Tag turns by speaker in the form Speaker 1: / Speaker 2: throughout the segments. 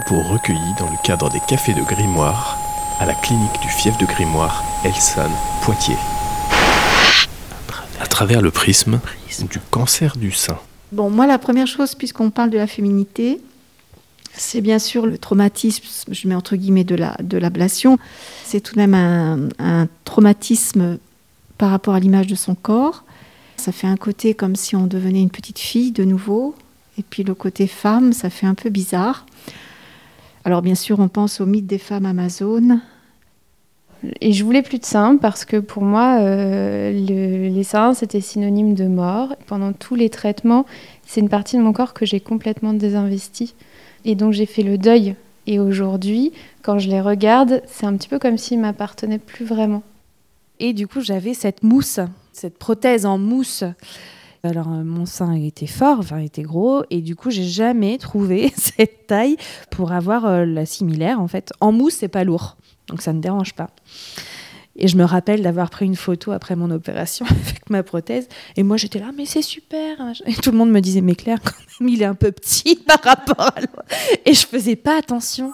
Speaker 1: propos recueillis dans le cadre des cafés de Grimoire à la clinique du fief de Grimoire, Elson, Poitiers. À travers le prisme du cancer du sein.
Speaker 2: Bon, moi, la première chose, puisqu'on parle de la féminité, c'est bien sûr le traumatisme, je mets entre guillemets de l'ablation. La, de c'est tout de même un, un, traumatisme par rapport à l'image de son corps. Ça fait un côté comme si on devenait une petite fille de nouveau. Et puis le côté femme, ça fait un peu bizarre. Alors bien sûr, on pense au mythe des femmes amazones.
Speaker 3: Et je voulais plus de seins parce que pour moi, euh, le, les seins, c'était synonyme de mort. Pendant tous les traitements, c'est une partie de mon corps que j'ai complètement désinvestie. Et donc j'ai fait le deuil. Et aujourd'hui, quand je les regarde, c'est un petit peu comme s'ils m'appartenaient plus vraiment.
Speaker 4: Et du coup, j'avais cette mousse, cette prothèse en mousse. Alors, euh, mon sein était fort, enfin, était gros, et du coup, j'ai jamais trouvé cette taille pour avoir euh, la similaire. En fait, en mousse, c'est pas lourd, donc ça ne dérange pas. Et je me rappelle d'avoir pris une photo après mon opération avec ma prothèse. Et moi, j'étais là, mais c'est super. Et tout le monde me disait, mais Claire, quand même, il est un peu petit par rapport à l'autre. Et je faisais pas attention.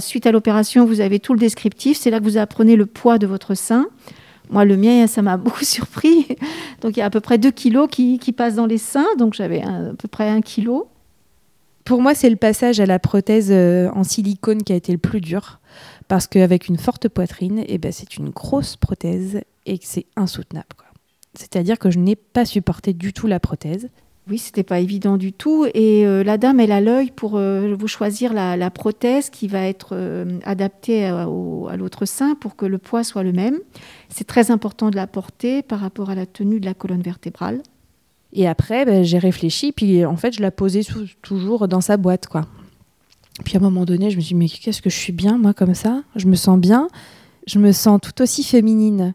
Speaker 2: Suite à l'opération, vous avez tout le descriptif. C'est là que vous apprenez le poids de votre sein. Moi, le mien, ça m'a beaucoup surpris. Donc, il y a à peu près 2 kilos qui, passent dans les seins. Donc, j'avais à peu près 1 kilo.
Speaker 4: Pour moi, c'est le passage à la prothèse euh, en silicone qui a été le plus dur. Parce qu'avec une forte poitrine, eh ben, c'est une grosse prothèse et que c'est insoutenable. C'est-à-dire que je n'ai pas supporté du tout la prothèse.
Speaker 2: Oui, c'était pas évident du tout. Et euh, la dame, elle a l'œil pour euh, vous choisir la, prothèse qui va être euh, adaptée à, au, à l'autre sein pour que le poids soit le même. C'est très important de la porter par rapport à la tenue de la colonne vertébrale.
Speaker 4: Et après, ben, j'ai réfléchi, puis en fait, je la posais toujours dans sa boîte, quoi. Puis à un moment donné, je me suis dit, mais qu'est-ce que je suis bien, moi, comme ça? Je me sens bien. Je me sens tout aussi féminine.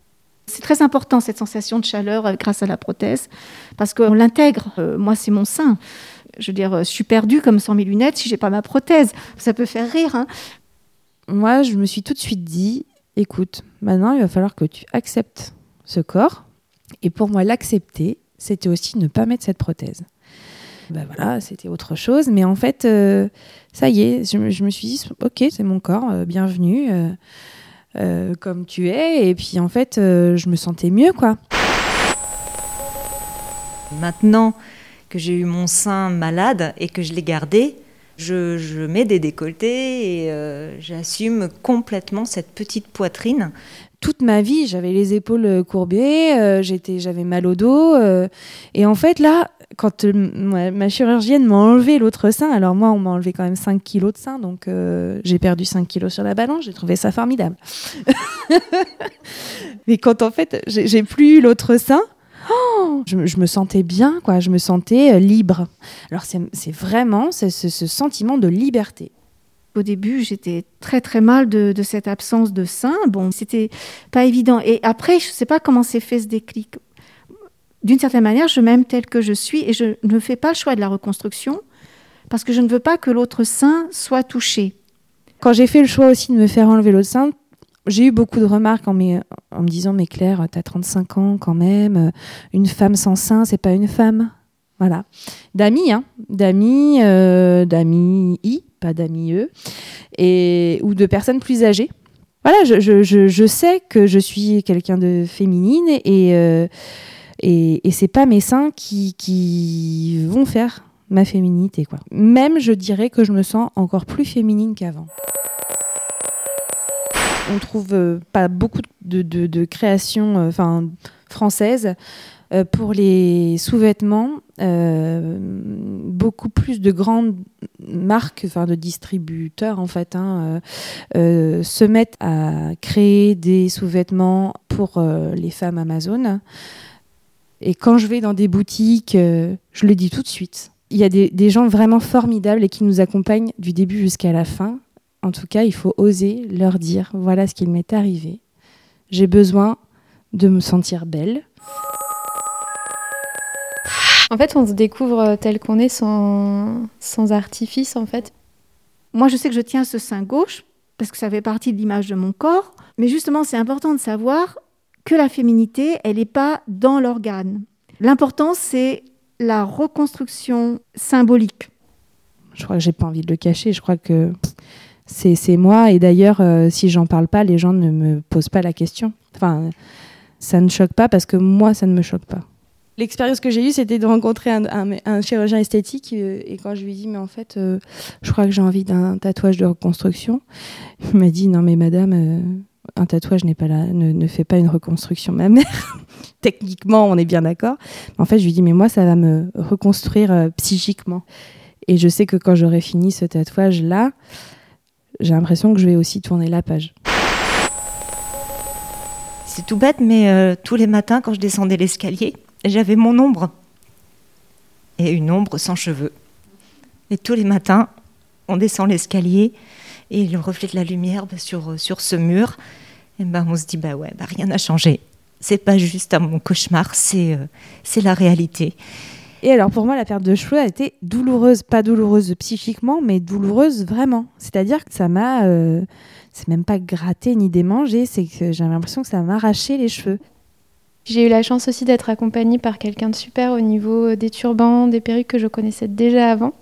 Speaker 2: C'est très important cette sensation de chaleur euh, grâce à la prothèse parce qu'on l'intègre. Euh, moi, c'est mon sein. Je veux dire, euh, je suis perdue comme sans mes lunettes si j'ai pas ma prothèse. Ça peut faire rire. Hein.
Speaker 4: Moi, je me suis tout de suite dit, écoute, maintenant, il va falloir que tu acceptes ce corps. Et pour moi, l'accepter, c'était aussi ne pas mettre cette prothèse. Ben voilà, c'était autre chose. Mais en fait, ça y est, je, me suis dit, ok, c'est mon corps, bienvenue. Euh, comme tu es. Et puis en fait, euh, je me sentais mieux, quoi.
Speaker 5: Maintenant que j'ai eu mon sein malade et que je l'ai gardé, je, je, mets des décolletés et euh, j'assume complètement cette petite poitrine.
Speaker 4: Toute ma vie, j'avais les épaules courbées, euh, j'avais mal au dos. Euh, et en fait, là, quand euh, ma chirurgienne m'a enlevé l'autre sein, alors moi, on m'a enlevé quand même 5 kilos de sein, donc euh, j'ai perdu 5 kilos sur la balance, j'ai trouvé ça formidable. Mais quand en fait, j'ai plus eu l'autre sein, oh, je, me sentais bien, quoi, je me sentais euh, libre. Alors c'est vraiment ce sentiment de liberté.
Speaker 2: Au début, j'étais très très mal de, cette absence de sein. Bon, c'était pas évident. Et après, je sais pas comment s'est fait ce déclic d'une certaine manière, je m'aime telle que je suis et je ne fais pas le choix de la reconstruction parce que je ne veux pas que l'autre sein soit touché.
Speaker 4: Quand j'ai fait le choix aussi de me faire enlever l'autre sein, j'ai eu beaucoup de remarques en, mes, en me disant Mais Claire, tu as 35 ans quand même, une femme sans sein, c'est pas une femme. Voilà. D'amis, hein, d'amis, euh, I, pas d'amis E, et, ou de personnes plus âgées. Voilà, je, sais que je suis quelqu'un de féminine et. Euh, et, et c'est pas mes seins qui, qui vont faire ma féminité. Quoi. Même, je dirais que je me sens encore plus féminine qu'avant. On trouve euh, pas beaucoup de créations euh, françaises euh, pour les sous-vêtements. Euh, beaucoup plus de grandes marques, enfin de distributeurs en fait, hein, euh, se mettent à créer des sous-vêtements pour les femmes Amazon. Et quand je vais dans des boutiques, je le dis tout de suite. Il y a des, des, gens vraiment formidables et qui nous accompagnent du début jusqu'à la fin. En tout cas, il faut oser leur dire voilà ce qu'il m'est arrivé. J'ai besoin de me sentir belle.
Speaker 3: En fait, on se découvre tel qu'on est sans, sans artifice, en fait.
Speaker 2: Moi, je sais que je tiens ce sein gauche parce que ça fait partie de l'image de mon corps. Mais justement, c'est important de savoir que la féminité, elle n'est pas dans l'organe. L'important, c'est la reconstruction symbolique.
Speaker 4: Je crois que j'ai pas envie de le cacher. Je crois que c'est moi. Et d'ailleurs, euh, si j'en parle pas, les gens ne me posent pas la question. Enfin, ça ne choque pas parce que moi, ça ne me choque pas. L'expérience que j'ai eue, c'était de rencontrer un, chirurgien esthétique. Euh, et quand je lui ai dit, mais en fait, euh, je crois que j'ai envie d'un tatouage de reconstruction, il m'a dit, non, mais madame, un tatouage n'est pas là, ne, fait pas une reconstruction mammaire. Techniquement, on est bien d'accord. En fait, je lui dis, mais moi, ça va me reconstruire psychiquement. Et je sais que quand j'aurai fini ce tatouage-là, j'ai l'impression que je vais aussi tourner la page.
Speaker 5: C'est tout bête, mais euh, tous les matins, quand je descendais l'escalier, j'avais mon ombre. Et une ombre sans cheveux. Et tous les matins, on descend l'escalier et le reflet de la lumière bah, sur, euh, sur ce mur, et ben on se dit bah ouais, bah rien n'a changé. C'est pas juste un mon cauchemar, c'est euh, c'est la réalité.
Speaker 4: Et alors pour moi, la perte de cheveux a été douloureuse, pas douloureuse psychiquement, mais douloureuse vraiment. C'est-à-dire que ça m'a, euh, c'est même pas gratté ni démangé, c'est que j'avais l'impression que ça m'a arraché les cheveux.
Speaker 3: J'ai eu la chance aussi d'être accompagnée par quelqu'un de super au niveau des turbans, des perruques que je connaissais déjà avant.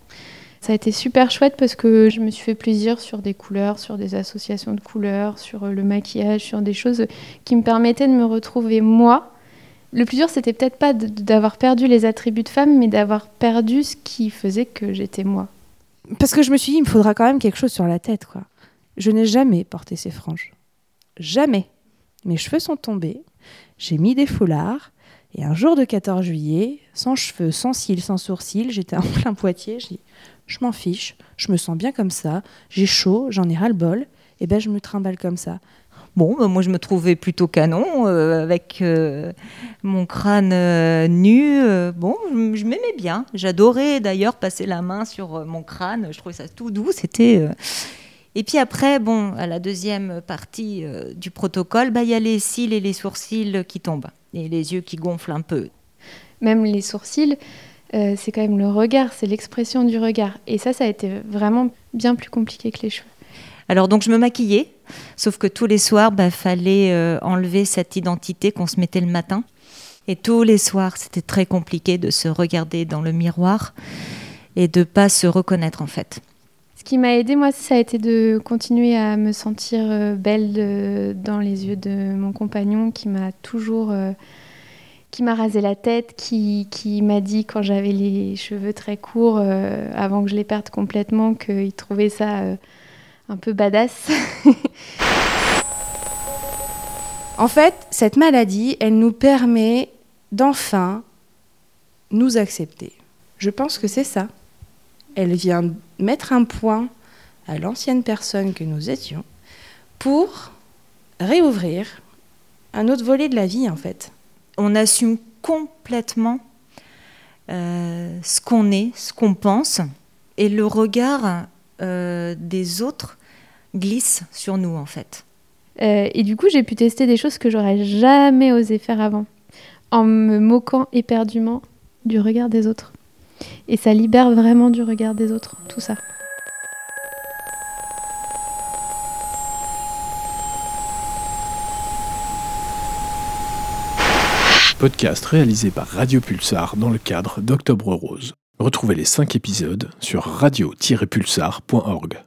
Speaker 3: Ça a été super chouette parce que je me suis fait plaisir sur des couleurs, sur des associations de couleurs, sur le maquillage, sur des choses qui me permettaient de me retrouver moi, le plus dur, c'était peut-être pas d'avoir perdu les attributs de femme, mais d'avoir perdu ce qui faisait que j'étais moi.
Speaker 4: Parce que je me suis dit, il me faudra quand même quelque chose sur la tête, quoi. Je n'ai jamais porté ces franges. Jamais. Mes cheveux sont tombés, j'ai mis des foulards, et un jour de 14 juillet, sans cheveux, sans cils, sans sourcils, j'étais en plein Poitiers, je dis, je m'en fiche, je me sens bien comme ça, j'ai chaud, j'en ai ras-le-bol, et ben je me trimballe comme ça.
Speaker 5: Bon, bah, moi je me trouvais plutôt canon euh, avec euh, mon crâne euh, nu. bon, je, m'aimais bien. J'adorais d'ailleurs passer la main sur mon crâne. Je trouvais ça tout doux. C'était. Et puis après, bon, à la deuxième partie du protocole, bah, il y a les cils et les sourcils qui tombent et les yeux qui gonflent un peu.
Speaker 3: Même les sourcils, c'est quand même le regard, c'est l'expression du regard. Et ça, ça a été vraiment bien plus compliqué que les cheveux.
Speaker 5: Alors donc je me maquillais, sauf que tous les soirs, il bah, fallait euh, enlever cette identité qu'on se mettait le matin. Et tous les soirs, c'était très compliqué de se regarder dans le miroir et de pas se reconnaître en fait.
Speaker 3: Qui m'a aidé, moi, ça a été de continuer à me sentir euh, belle dans les yeux de mon compagnon qui m'a toujours... Euh, qui m'a rasé la tête, qui, qui m'a dit quand j'avais les cheveux très courts, avant que je les perde complètement, qu'il trouvait ça un peu badass.
Speaker 4: en fait, cette maladie, elle nous permet d'enfin nous accepter. Je pense que c'est ça. Elle vient mettre un point à l'ancienne personne que nous étions pour réouvrir un autre volet de la vie, en fait.
Speaker 5: On assume complètement euh, ce qu'on est, ce qu'on pense, et le regard euh, des autres glisse sur nous en fait.
Speaker 3: Euh, et du coup, j'ai pu tester des choses que j'aurais jamais osé faire avant, en me moquant éperdument du regard des autres. Et ça libère vraiment du regard des autres, tout ça.
Speaker 1: Podcast réalisé par Radio Pulsar dans le cadre d'Octobre Rose. Retrouvez les 5 épisodes sur radio-pulsar.org.